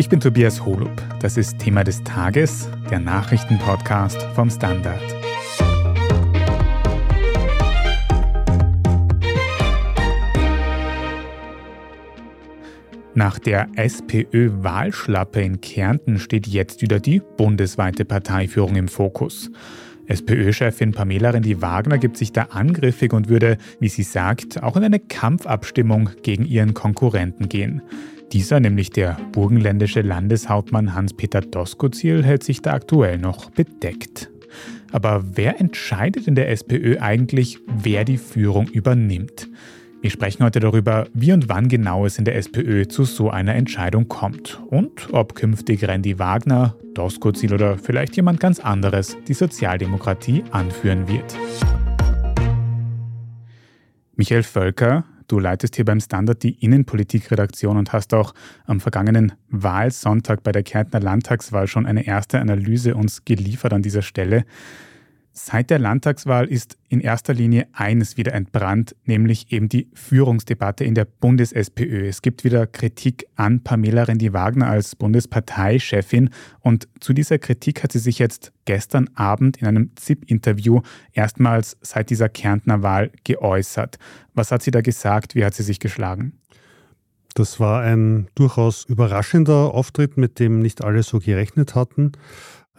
Ich bin Tobias Holub. Das ist Thema des Tages, der Nachrichtenpodcast vom Standard. Nach der SPÖ-Wahlschlappe in Kärnten steht jetzt wieder die bundesweite Parteiführung im Fokus. SPÖ-Chefin Pamela Rendi-Wagner gibt sich da angriffig und würde, wie sie sagt, auch in eine Kampfabstimmung gegen ihren Konkurrenten gehen. Dieser, nämlich der burgenländische Landeshauptmann Hans-Peter Doskozil, hält sich da aktuell noch bedeckt. Aber wer entscheidet in der SPÖ eigentlich, wer die Führung übernimmt? Wir sprechen heute darüber, wie und wann genau es in der SPÖ zu so einer Entscheidung kommt und ob künftig Randy Wagner, Doskozil oder vielleicht jemand ganz anderes die Sozialdemokratie anführen wird. Michael Völker, du leitest hier beim Standard die Innenpolitikredaktion und hast auch am vergangenen Wahlsonntag bei der Kärntner Landtagswahl schon eine erste Analyse uns geliefert an dieser Stelle. Seit der Landtagswahl ist in erster Linie eines wieder entbrannt, nämlich eben die Führungsdebatte in der Bundes-SPÖ. Es gibt wieder Kritik an Pamela Rendi-Wagner als Bundesparteichefin und zu dieser Kritik hat sie sich jetzt gestern Abend in einem ZIP-Interview erstmals seit dieser Kärntner Wahl geäußert. Was hat sie da gesagt? Wie hat sie sich geschlagen? Das war ein durchaus überraschender Auftritt, mit dem nicht alle so gerechnet hatten.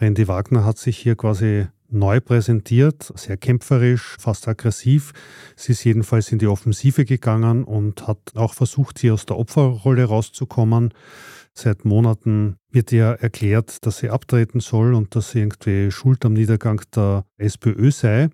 Randy Wagner hat sich hier quasi neu präsentiert, sehr kämpferisch, fast aggressiv. Sie ist jedenfalls in die Offensive gegangen und hat auch versucht, hier aus der Opferrolle rauszukommen. Seit Monaten wird ihr erklärt, dass sie abtreten soll und dass sie irgendwie schuld am Niedergang der SPÖ sei.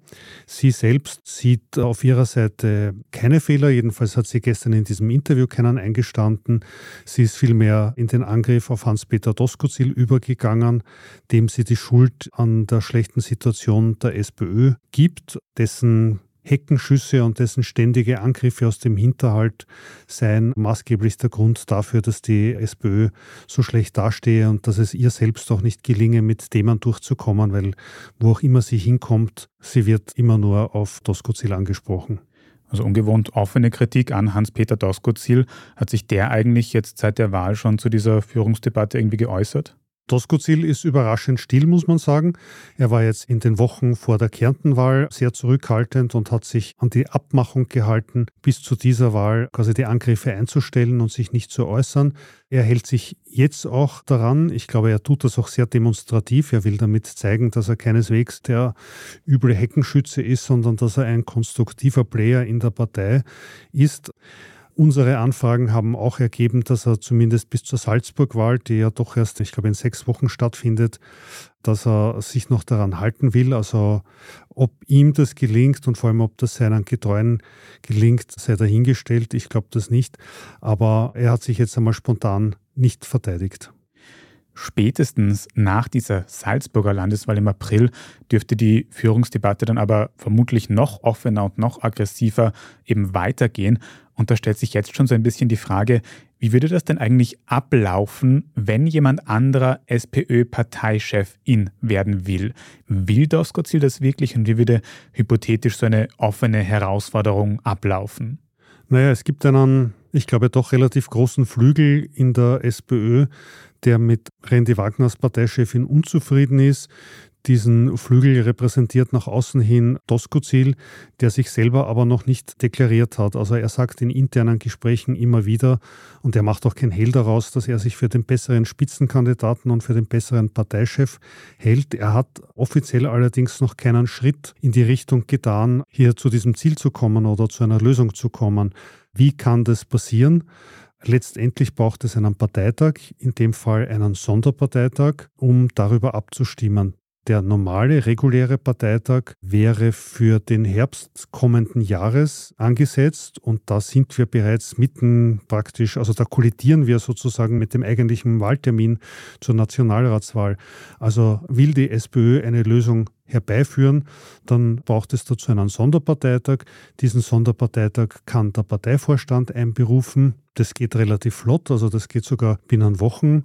Sie selbst sieht auf ihrer Seite keine Fehler, jedenfalls hat sie gestern in diesem Interview keinen eingestanden. Sie ist vielmehr in den Angriff auf Hans-Peter Doskozil übergegangen, dem sie die Schuld an der schlechten Situation der SPÖ gibt, dessen Heckenschüsse und dessen ständige Angriffe aus dem Hinterhalt seien maßgeblichster Grund dafür, dass die SPÖ so schlecht dastehe und dass es ihr selbst auch nicht gelinge, mit Themen durchzukommen, weil wo auch immer sie hinkommt, sie wird immer nur auf Doskozil angesprochen. Also ungewohnt offene Kritik an Hans-Peter Doskozil. Hat sich der eigentlich jetzt seit der Wahl schon zu dieser Führungsdebatte irgendwie geäußert? Doskozil ist überraschend still, muss man sagen. Er war jetzt in den Wochen vor der Kärntenwahl sehr zurückhaltend und hat sich an die Abmachung gehalten, bis zu dieser Wahl quasi die Angriffe einzustellen und sich nicht zu äußern. Er hält sich jetzt auch daran. Ich glaube, er tut das auch sehr demonstrativ. Er will damit zeigen, dass er keineswegs der üble Heckenschütze ist, sondern dass er ein konstruktiver Player in der Partei ist. Unsere Anfragen haben auch ergeben, dass er zumindest bis zur Salzburg-Wahl, die ja doch erst, ich glaube, in sechs Wochen stattfindet, dass er sich noch daran halten will. Also ob ihm das gelingt und vor allem ob das seinen Getreuen gelingt, sei dahingestellt. Ich glaube das nicht. Aber er hat sich jetzt einmal spontan nicht verteidigt. Spätestens nach dieser Salzburger Landeswahl im April dürfte die Führungsdebatte dann aber vermutlich noch offener und noch aggressiver eben weitergehen. Und da stellt sich jetzt schon so ein bisschen die Frage, wie würde das denn eigentlich ablaufen, wenn jemand anderer SPÖ-Parteichefin werden will? Will Doskozil das wirklich und wie würde hypothetisch so eine offene Herausforderung ablaufen? Naja, es gibt einen, ich glaube, doch relativ großen Flügel in der SPÖ, der mit Randy Wagners Parteichefin unzufrieden ist, diesen Flügel repräsentiert nach außen hin Doskozil, der sich selber aber noch nicht deklariert hat. Also er sagt in internen Gesprächen immer wieder, und er macht auch kein Hehl daraus, dass er sich für den besseren Spitzenkandidaten und für den besseren Parteichef hält. Er hat offiziell allerdings noch keinen Schritt in die Richtung getan, hier zu diesem Ziel zu kommen oder zu einer Lösung zu kommen. Wie kann das passieren? Letztendlich braucht es einen Parteitag, in dem Fall einen Sonderparteitag, um darüber abzustimmen. Der normale, reguläre Parteitag wäre für den Herbst kommenden Jahres angesetzt und da sind wir bereits mitten praktisch, also da kollidieren wir sozusagen mit dem eigentlichen Wahltermin zur Nationalratswahl. Also will die SPÖ eine Lösung herbeiführen, dann braucht es dazu einen Sonderparteitag. Diesen Sonderparteitag kann der Parteivorstand einberufen. Das geht relativ flott, also das geht sogar binnen Wochen.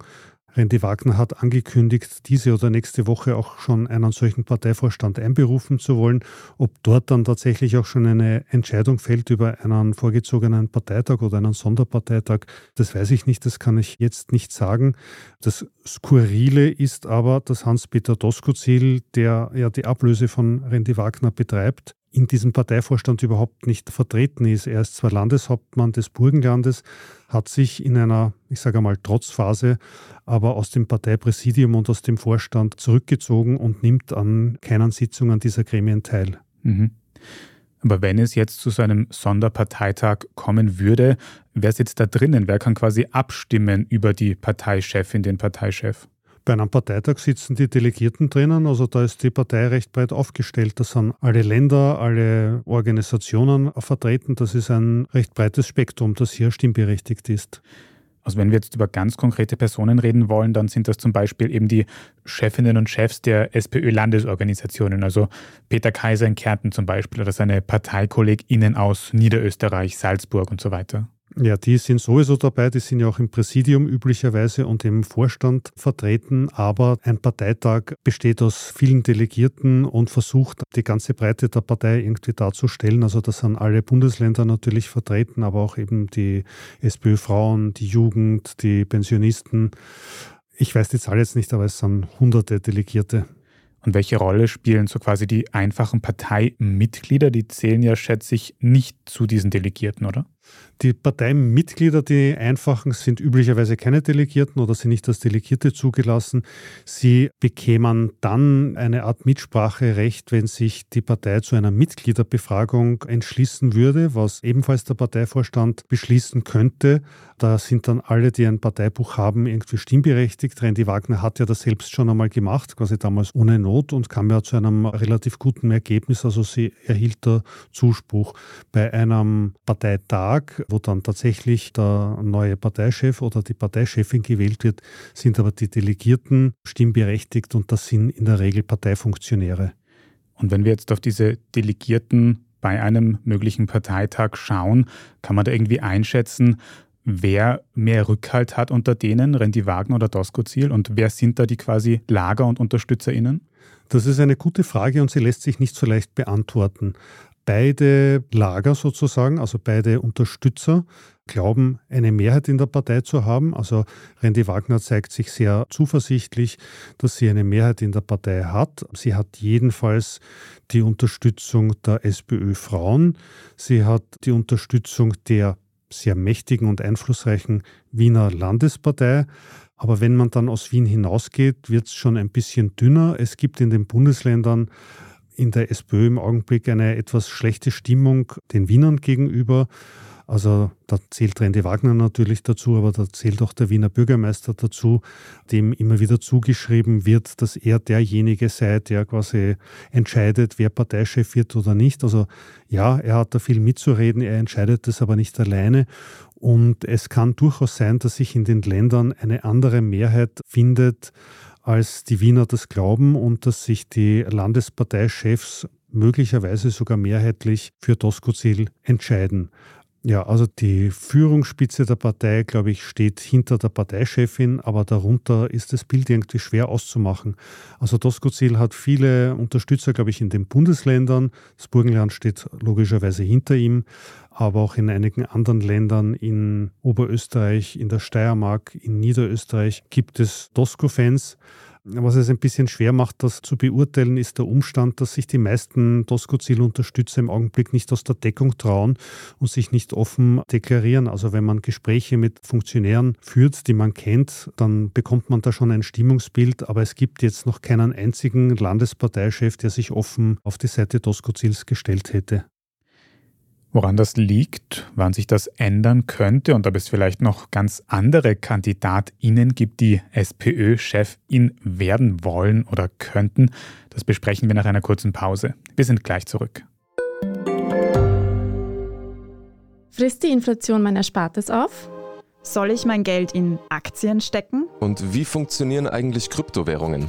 Randy Wagner hat angekündigt, diese oder nächste Woche auch schon einen solchen Parteivorstand einberufen zu wollen. Ob dort dann tatsächlich auch schon eine Entscheidung fällt über einen vorgezogenen Parteitag oder einen Sonderparteitag, das weiß ich nicht, das kann ich jetzt nicht sagen. Das Skurrile ist aber, dass Hans-Peter Doskozil, der ja die Ablöse von Randy Wagner betreibt, in diesem Parteivorstand überhaupt nicht vertreten ist. Er ist zwar Landeshauptmann des Burgenlandes, hat sich in einer, ich sage einmal, Trotzphase aber aus dem Parteipräsidium und aus dem Vorstand zurückgezogen und nimmt an keinen Sitzungen dieser Gremien teil. Mhm. Aber wenn es jetzt zu so einem Sonderparteitag kommen würde, wer sitzt da drinnen? Wer kann quasi abstimmen über die Parteichefin, den Parteichef? Bei einem Parteitag sitzen die Delegierten drinnen, also da ist die Partei recht breit aufgestellt. Da sind alle Länder, alle Organisationen vertreten. Das ist ein recht breites Spektrum, das hier stimmberechtigt ist. Also wenn wir jetzt über ganz konkrete Personen reden wollen, dann sind das zum Beispiel eben die Chefinnen und Chefs der SPÖ-Landesorganisationen, also Peter Kaiser in Kärnten zum Beispiel oder seine ParteikollegInnen aus Niederösterreich, Salzburg und so weiter. Ja, die sind sowieso dabei, die sind ja auch im Präsidium üblicherweise und im Vorstand vertreten, aber ein Parteitag besteht aus vielen Delegierten und versucht, die ganze Breite der Partei irgendwie darzustellen. Also da sind alle Bundesländer natürlich vertreten, aber auch eben die SPÖ-Frauen, die Jugend, die Pensionisten. Ich weiß die Zahl jetzt nicht, aber es sind hunderte Delegierte. Und welche Rolle spielen so quasi die einfachen Parteimitglieder? Die zählen ja, schätze ich, nicht zu diesen Delegierten, oder? Die Parteimitglieder, die einfachen, sind üblicherweise keine Delegierten oder sind nicht als Delegierte zugelassen. Sie bekämen dann eine Art Mitspracherecht, wenn sich die Partei zu einer Mitgliederbefragung entschließen würde, was ebenfalls der Parteivorstand beschließen könnte. Da sind dann alle, die ein Parteibuch haben, irgendwie stimmberechtigt. Randy Wagner hat ja das selbst schon einmal gemacht, quasi damals ohne Not und kam ja zu einem relativ guten Ergebnis. Also sie erhielt da Zuspruch. Bei einem Parteitag, wo dann tatsächlich der neue Parteichef oder die Parteichefin gewählt wird, sind aber die Delegierten stimmberechtigt und das sind in der Regel Parteifunktionäre. Und wenn wir jetzt auf diese Delegierten bei einem möglichen Parteitag schauen, kann man da irgendwie einschätzen, wer mehr Rückhalt hat unter denen, Randy Wagner oder Doskozil? Und wer sind da die quasi Lager- und UnterstützerInnen? Das ist eine gute Frage und sie lässt sich nicht so leicht beantworten. Beide Lager sozusagen, also beide Unterstützer, glauben, eine Mehrheit in der Partei zu haben. Also Randy Wagner zeigt sich sehr zuversichtlich, dass sie eine Mehrheit in der Partei hat. Sie hat jedenfalls die Unterstützung der SPÖ Frauen. Sie hat die Unterstützung der sehr mächtigen und einflussreichen Wiener Landespartei. Aber wenn man dann aus Wien hinausgeht, wird es schon ein bisschen dünner. Es gibt in den Bundesländern in der SPÖ im Augenblick eine etwas schlechte Stimmung den Wienern gegenüber. Also da zählt Randy Wagner natürlich dazu, aber da zählt auch der Wiener Bürgermeister dazu, dem immer wieder zugeschrieben wird, dass er derjenige sei, der quasi entscheidet, wer Parteichef wird oder nicht. Also ja, er hat da viel mitzureden, er entscheidet das aber nicht alleine. Und es kann durchaus sein, dass sich in den Ländern eine andere Mehrheit findet, als die Wiener das glauben und dass sich die Landesparteichefs möglicherweise sogar mehrheitlich für Doskozil entscheiden. Ja, also die Führungsspitze der Partei, glaube ich, steht hinter der Parteichefin, aber darunter ist das Bild irgendwie schwer auszumachen. Also Doskozil hat viele Unterstützer, glaube ich, in den Bundesländern. Das Burgenland steht logischerweise hinter ihm, aber auch in einigen anderen Ländern, in Oberösterreich, in der Steiermark, in Niederösterreich gibt es Dosko-Fans. Was es ein bisschen schwer macht, das zu beurteilen, ist der Umstand, dass sich die meisten Tosco-Zielunterstützer im Augenblick nicht aus der Deckung trauen und sich nicht offen deklarieren. Also wenn man Gespräche mit Funktionären führt, die man kennt, dann bekommt man da schon ein Stimmungsbild. Aber es gibt jetzt noch keinen einzigen Landesparteichef, der sich offen auf die Seite Tosco-Ziels gestellt hätte. Woran das liegt, wann sich das ändern könnte und ob es vielleicht noch ganz andere KandidatInnen gibt, die SPÖ-Chefin werden wollen oder könnten, das besprechen wir nach einer kurzen Pause. Wir sind gleich zurück. Frisst die Inflation mein Erspartes auf? Soll ich mein Geld in Aktien stecken? Und wie funktionieren eigentlich Kryptowährungen?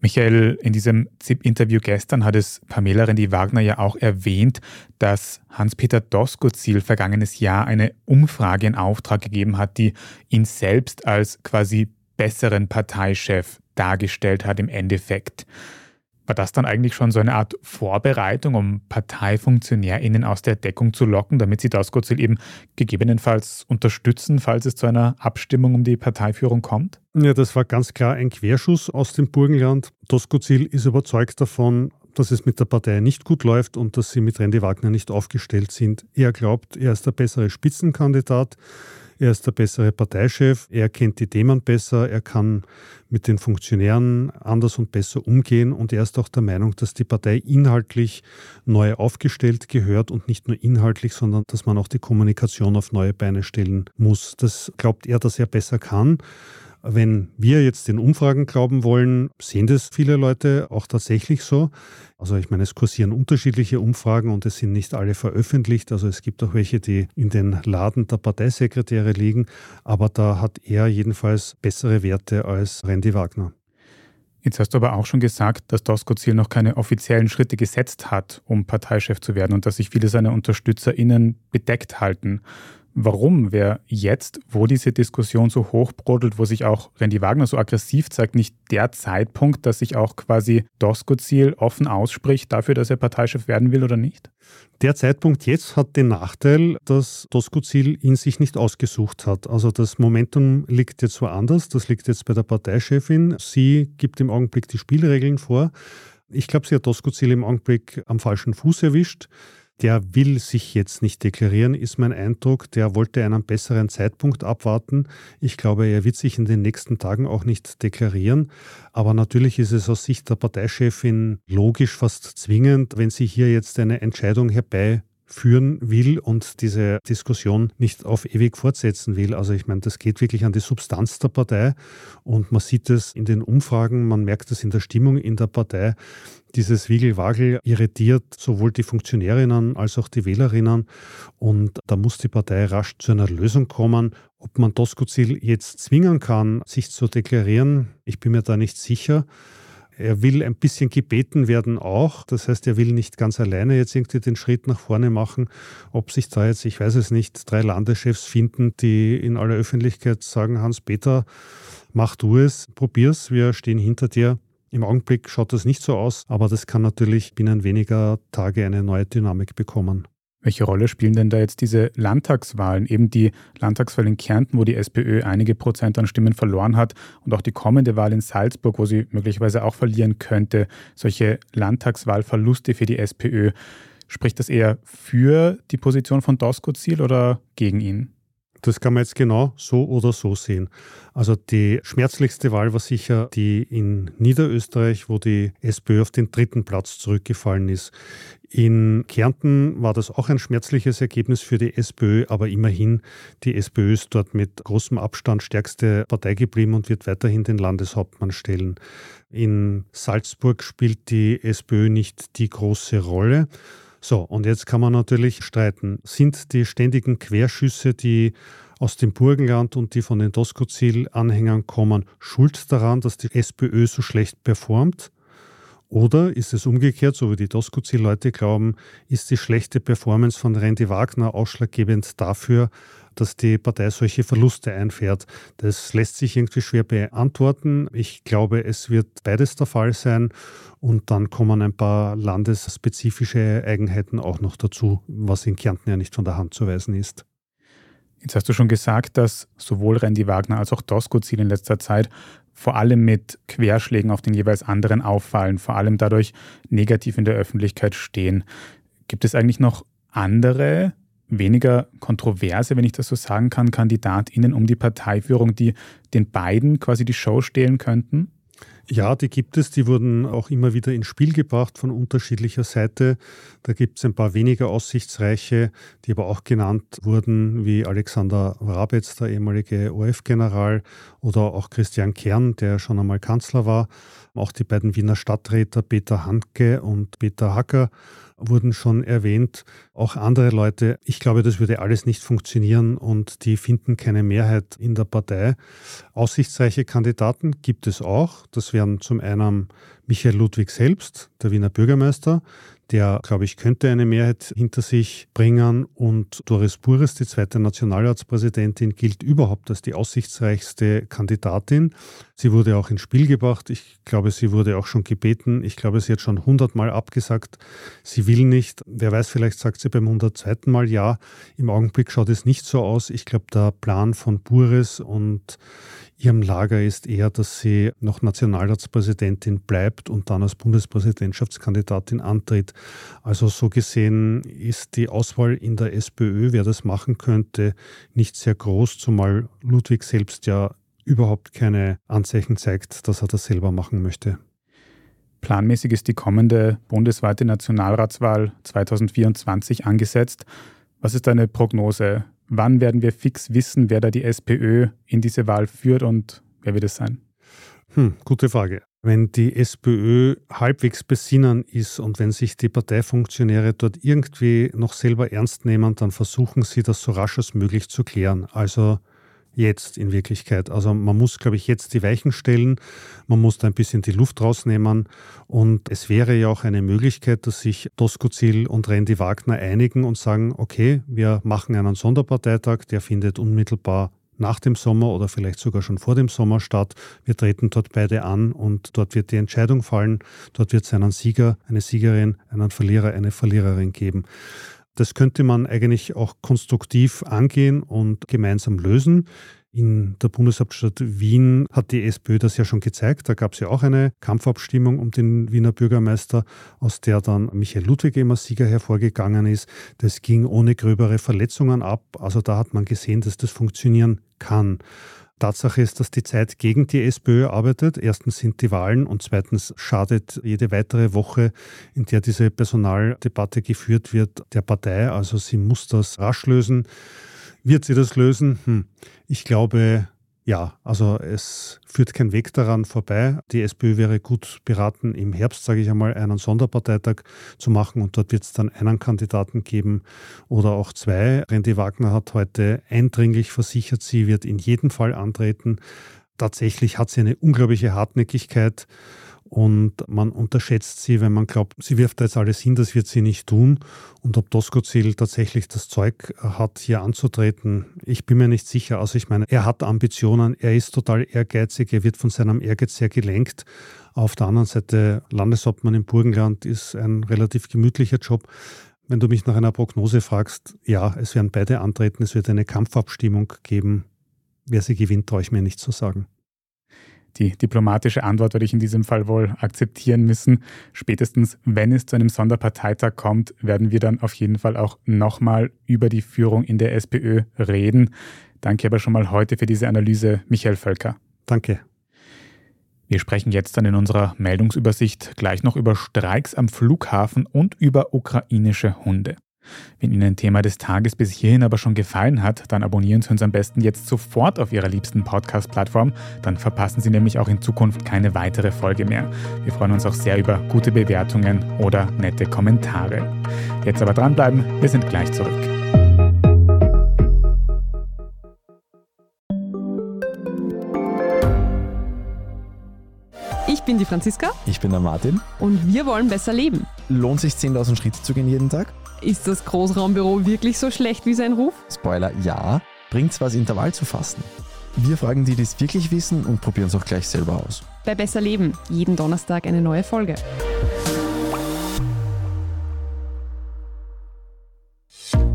Michael, in diesem ZIP-Interview gestern hat es Pamela Rendi-Wagner ja auch erwähnt, dass Hans-Peter Doskozil vergangenes Jahr eine Umfrage in Auftrag gegeben hat, die ihn selbst als quasi besseren Parteichef dargestellt hat im Endeffekt. War das dann eigentlich schon so eine Art Vorbereitung, um ParteifunktionärInnen aus der Deckung zu locken, damit sie Doskozil eben gegebenenfalls unterstützen, falls es zu einer Abstimmung um die Parteiführung kommt? Ja, das war ganz klar ein Querschuss aus dem Burgenland. Doskozil ist überzeugt davon, dass es mit der Partei nicht gut läuft und dass sie mit Randy Wagner nicht aufgestellt sind. Er glaubt, er ist der bessere Spitzenkandidat. Er ist der bessere Parteichef, er kennt die Themen besser, er kann mit den Funktionären anders und besser umgehen und er ist auch der Meinung, dass die Partei inhaltlich neu aufgestellt gehört und nicht nur inhaltlich, sondern dass man auch die Kommunikation auf neue Beine stellen muss. Das glaubt er, dass er besser kann. Wenn wir jetzt den Umfragen glauben wollen, sehen das viele Leute auch tatsächlich so. Also ich meine, es kursieren unterschiedliche Umfragen und es sind nicht alle veröffentlicht. Also es gibt auch welche, die in den Laden der Parteisekretäre liegen. Aber da hat er jedenfalls bessere Werte als Randy Wagner. Jetzt hast du aber auch schon gesagt, dass Doskozil noch keine offiziellen Schritte gesetzt hat, um Parteichef zu werden und dass sich viele seiner UnterstützerInnen bedeckt halten warum wäre jetzt, wo diese Diskussion so hochbrodelt, wo sich auch Randy Wagner so aggressiv zeigt, nicht der Zeitpunkt, dass sich auch quasi Doskozil offen ausspricht dafür, dass er Parteichef werden will oder nicht? Der Zeitpunkt jetzt hat den Nachteil, dass Doskozil ihn sich nicht ausgesucht hat. Also das Momentum liegt jetzt woanders, das liegt jetzt bei der Parteichefin. Sie gibt im Augenblick die Spielregeln vor. Ich glaube, sie hat Doskozil im Augenblick am falschen Fuß erwischt der will sich jetzt nicht deklarieren, ist mein Eindruck. Der wollte einen besseren Zeitpunkt abwarten. Ich glaube, er wird sich in den nächsten Tagen auch nicht deklarieren. Aber natürlich ist es aus Sicht der Parteichefin logisch, fast zwingend, wenn sie hier jetzt eine Entscheidung herbei führen will und diese Diskussion nicht auf ewig fortsetzen will. Also ich meine, das geht wirklich an die Substanz der Partei und man sieht es in den Umfragen, man merkt es in der Stimmung in der Partei. Dieses Wiegelwagel irritiert sowohl die Funktionärinnen als auch die Wählerinnen und da muss die Partei rasch zu einer Lösung kommen. Ob man Doskozil jetzt zwingen kann, sich zu deklarieren, ich bin mir da nicht sicher. Er will ein bisschen gebeten werden auch. Das heißt, er will nicht ganz alleine jetzt irgendwie den Schritt nach vorne machen. Ob sich da jetzt, ich weiß es nicht, drei Landeschefs finden, die in aller Öffentlichkeit sagen, Hans-Peter, mach du es, probier's, wir stehen hinter dir. Im Augenblick schaut das nicht so aus, aber das kann natürlich binnen weniger Tage eine neue Dynamik bekommen. Welche Rolle spielen denn da jetzt diese Landtagswahlen? Eben die Landtagswahl in Kärnten, wo die SPÖ einige Prozent an Stimmen verloren hat und auch die kommende Wahl in Salzburg, wo sie möglicherweise auch verlieren könnte. Solche Landtagswahlverluste für die SPÖ. Spricht das eher für die Position von Doskozil oder gegen ihn? Das kann man jetzt genau so oder so sehen. Also die schmerzlichste Wahl war sicher die in Niederösterreich, wo die SPÖ auf den dritten Platz zurückgefallen ist. In Kärnten war das auch ein schmerzliches Ergebnis für die SPÖ, aber immerhin, die SPÖ ist dort mit großem Abstand stärkste Partei geblieben und wird weiterhin den Landeshauptmann stellen. In Salzburg spielt die SPÖ nicht die große Rolle. So, und jetzt kann man natürlich streiten, sind die ständigen Querschüsse, die aus dem Burgenland und die von den Doskozil-Anhängern kommen, schuld daran, dass die SPÖ so schlecht performt? Oder ist es umgekehrt, so wie die Doskozil-Leute glauben, ist die schlechte Performance von Randy Wagner ausschlaggebend dafür, dass die Partei solche Verluste einfährt. Das lässt sich irgendwie schwer beantworten. Ich glaube, es wird beides der Fall sein. Und dann kommen ein paar landesspezifische Eigenheiten auch noch dazu, was in Kärnten ja nicht von der Hand zu weisen ist. Jetzt hast du schon gesagt, dass sowohl Randy Wagner als auch Doskozil in letzter Zeit vor allem mit Querschlägen auf den jeweils anderen auffallen, vor allem dadurch negativ in der Öffentlichkeit stehen. Gibt es eigentlich noch andere weniger kontroverse, wenn ich das so sagen kann, KandidatInnen um die Parteiführung, die den beiden quasi die Show stehlen könnten? Ja, die gibt es. Die wurden auch immer wieder ins Spiel gebracht von unterschiedlicher Seite. Da gibt es ein paar weniger aussichtsreiche, die aber auch genannt wurden, wie Alexander Wrabetz, der ehemalige ORF-General, oder auch Christian Kern, der schon einmal Kanzler war. Auch die beiden Wiener Stadträter Peter Handke und Peter Hacker wurden schon erwähnt. Auch andere Leute. Ich glaube, das würde alles nicht funktionieren und die finden keine Mehrheit in der Partei. Aussichtsreiche Kandidaten gibt es auch. Das wären zum einen Michael Ludwig selbst, der Wiener Bürgermeister, der, glaube ich, könnte eine Mehrheit hinter sich bringen. Und Doris Bures, die zweite Nationalratspräsidentin, gilt überhaupt als die aussichtsreichste Kandidatin. Sie wurde auch ins Spiel gebracht. Ich glaube, sie wurde auch schon gebeten. Ich glaube, sie hat schon hundertmal abgesagt. Sie will nicht. Wer weiß, vielleicht sagt sie beim hundertzweiten Mal ja. Im Augenblick schaut es nicht so aus. Ich glaube, der Plan von Bures und ihrem Lager ist eher, dass sie noch Nationalratspräsidentin bleibt und dann als Bundespräsidentschaftskandidatin antritt. Also so gesehen ist die Auswahl in der SPÖ, wer das machen könnte, nicht sehr groß, zumal Ludwig selbst ja überhaupt keine Anzeichen zeigt, dass er das selber machen möchte. Planmäßig ist die kommende bundesweite Nationalratswahl 2024 angesetzt. Was ist deine Prognose? Wann werden wir fix wissen, wer da die SPÖ in diese Wahl führt und wer wird es sein? Hm, gute Frage. Wenn die SPÖ halbwegs besinnen ist und wenn sich die Parteifunktionäre dort irgendwie noch selber ernst nehmen, dann versuchen sie das so rasch als möglich zu klären. Also jetzt in Wirklichkeit. Also man muss, glaube ich, jetzt die Weichen stellen, man muss da ein bisschen die Luft rausnehmen und es wäre ja auch eine Möglichkeit, dass sich Doskozil und Randy Wagner einigen und sagen, okay, wir machen einen Sonderparteitag, der findet unmittelbar nach dem Sommer oder vielleicht sogar schon vor dem Sommer statt. Wir treten dort beide an und dort wird die Entscheidung fallen. Dort wird es einen Sieger, eine Siegerin, einen Verlierer, eine Verliererin geben. Das könnte man eigentlich auch konstruktiv angehen und gemeinsam lösen. In der Bundeshauptstadt Wien hat die SPÖ das ja schon gezeigt. Da gab es ja auch eine Kampfabstimmung um den Wiener Bürgermeister, aus der dann Michael Ludwig immer Sieger hervorgegangen ist. Das ging ohne gröbere Verletzungen ab. Also da hat man gesehen, dass das funktionieren kann. Tatsache ist, dass die Zeit gegen die SPÖ arbeitet. Erstens sind die Wahlen und zweitens schadet jede weitere Woche, in der diese Personaldebatte geführt wird, der Partei. Also sie muss das rasch lösen. Wird sie das lösen? Hm. Ich glaube, ja, also es führt kein Weg daran vorbei. Die SPÖ wäre gut beraten, im Herbst, sage ich einmal, einen Sonderparteitag zu machen und dort wird es dann einen Kandidaten geben oder auch zwei. Randy Wagner hat heute eindringlich versichert, sie wird in jedem Fall antreten. Tatsächlich hat sie eine unglaubliche Hartnäckigkeit und man unterschätzt sie, wenn man glaubt, sie wirft da jetzt alles hin, das wird sie nicht tun. Und ob Doskozil tatsächlich das Zeug hat, hier anzutreten, ich bin mir nicht sicher. Also ich meine, er hat Ambitionen, er ist total ehrgeizig, er wird von seinem Ehrgeiz sehr gelenkt. Auf der anderen Seite, Landeshauptmann im Burgenland ist ein relativ gemütlicher Job. Wenn du mich nach einer Prognose fragst, ja, es werden beide antreten, es wird eine Kampfabstimmung geben. Wer sie gewinnt, traue ich mir nicht zu sagen. Die diplomatische Antwort werde ich in diesem Fall wohl akzeptieren müssen. Spätestens, wenn es zu einem Sonderparteitag kommt, werden wir dann auf jeden Fall auch nochmal über die Führung in der SPÖ reden. Danke aber schon mal heute für diese Analyse, Michael Völker. Danke. Wir sprechen jetzt dann in unserer Meldungsübersicht gleich noch über Streiks am Flughafen und über ukrainische Hunde. Wenn Ihnen ein Thema des Tages bis hierhin aber schon gefallen hat, dann abonnieren Sie uns am besten jetzt sofort auf Ihrer liebsten Podcast-Plattform. Dann verpassen Sie nämlich auch in Zukunft keine weitere Folge mehr. Wir freuen uns auch sehr über gute Bewertungen oder nette Kommentare. Jetzt aber dranbleiben, wir sind gleich zurück. Ich bin die Franziska. Ich bin der Martin. Und wir wollen besser leben. Lohnt sich 10.000 Schritte zu gehen jeden Tag? Ist das Großraumbüro wirklich so schlecht wie sein Ruf? Spoiler, ja. Bringt's was, Intervall zu fassen? Wir fragen die, die es wirklich wissen und probieren es auch gleich selber aus. Bei Besser Leben, jeden Donnerstag eine neue Folge.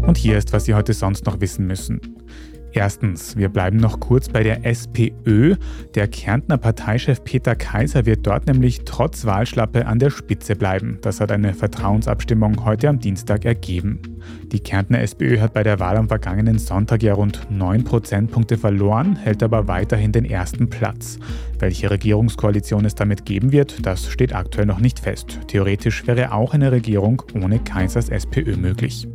Und hier ist, was Sie heute sonst noch wissen müssen. Erstens, wir bleiben noch kurz bei der SPÖ. Der Kärntner Parteichef Peter Kaiser wird dort nämlich trotz Wahlschlappe an der Spitze bleiben. Das hat eine Vertrauensabstimmung heute am Dienstag ergeben. Die Kärntner SPÖ hat bei der Wahl am vergangenen Sonntag ja rund 9 Prozentpunkte verloren, hält aber weiterhin den ersten Platz. Welche Regierungskoalition es damit geben wird, das steht aktuell noch nicht fest. Theoretisch wäre auch eine Regierung ohne Kaisers SPÖ möglich.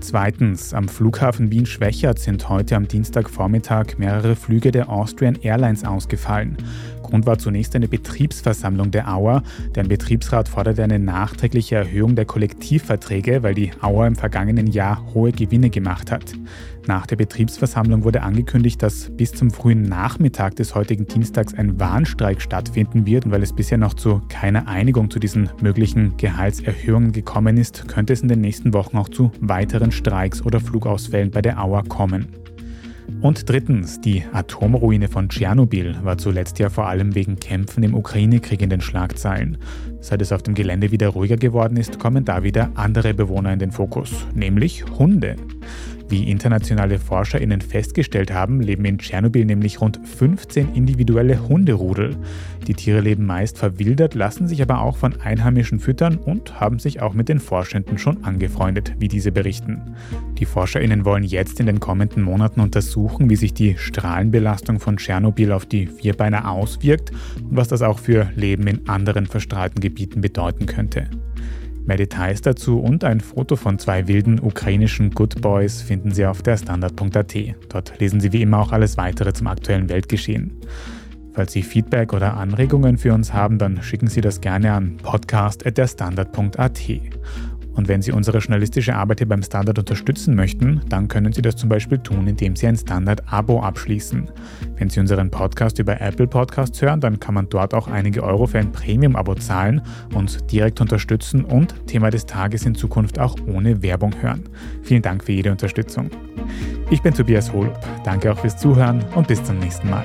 Zweitens, am Flughafen Wien-Schwächert sind heute am Dienstagvormittag mehrere Flüge der Austrian Airlines ausgefallen. Grund war zunächst eine Betriebsversammlung der Auer. Deren Betriebsrat forderte eine nachträgliche Erhöhung der Kollektivverträge, weil die Auer im vergangenen Jahr hohe Gewinne gemacht hat. Nach der Betriebsversammlung wurde angekündigt, dass bis zum frühen Nachmittag des heutigen Dienstags ein Warnstreik stattfinden wird. Und weil es bisher noch zu keiner Einigung zu diesen möglichen Gehaltserhöhungen gekommen ist, könnte es in den nächsten Wochen auch zu weiteren Streiks oder Flugausfällen bei der Auer kommen. Und drittens, die Atomruine von Tschernobyl war zuletzt ja vor allem wegen Kämpfen im Ukraine-Krieg in den Schlagzeilen. Seit es auf dem Gelände wieder ruhiger geworden ist, kommen da wieder andere Bewohner in den Fokus, nämlich Hunde. Wie internationale ForscherInnen festgestellt haben, leben in Tschernobyl nämlich rund 15 individuelle Hunderudel. Die Tiere leben meist verwildert, lassen sich aber auch von Einheimischen füttern und haben sich auch mit den Forschenden schon angefreundet, wie diese berichten. Die ForscherInnen wollen jetzt in den kommenden Monaten untersuchen, wie sich die Strahlenbelastung von Tschernobyl auf die Vierbeiner auswirkt und was das auch für Leben in anderen verstrahlten Gebieten bedeuten könnte. Mehr Details dazu und ein Foto von zwei wilden ukrainischen Good Boys finden Sie auf der Standard.at. Dort lesen Sie wie immer auch alles weitere zum aktuellen Weltgeschehen. Falls Sie Feedback oder Anregungen für uns haben, dann schicken Sie das gerne an podcast.derstandard.at. Und wenn Sie unsere journalistische Arbeit hier beim Standard unterstützen möchten, dann können Sie das zum Beispiel tun, indem Sie ein Standard-Abo abschließen. Wenn Sie unseren Podcast über Apple Podcasts hören, dann kann man dort auch einige Euro für ein Premium-Abo zahlen, uns direkt unterstützen und Thema des Tages in Zukunft auch ohne Werbung hören. Vielen Dank für jede Unterstützung. Ich bin Tobias Holub. Danke auch fürs Zuhören und bis zum nächsten Mal.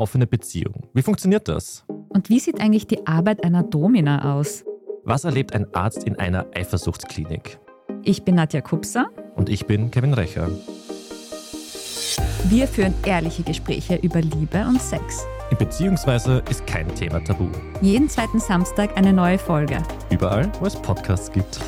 Offene Beziehung. Wie funktioniert das? Und wie sieht eigentlich die Arbeit einer Domina aus? Was erlebt ein Arzt in einer Eifersuchtsklinik? Ich bin Nadja Kupser. Und ich bin Kevin Recher. Wir führen ehrliche Gespräche über Liebe und Sex. In Beziehungsweise ist kein Thema tabu. Jeden zweiten Samstag eine neue Folge. Überall, wo es Podcasts gibt.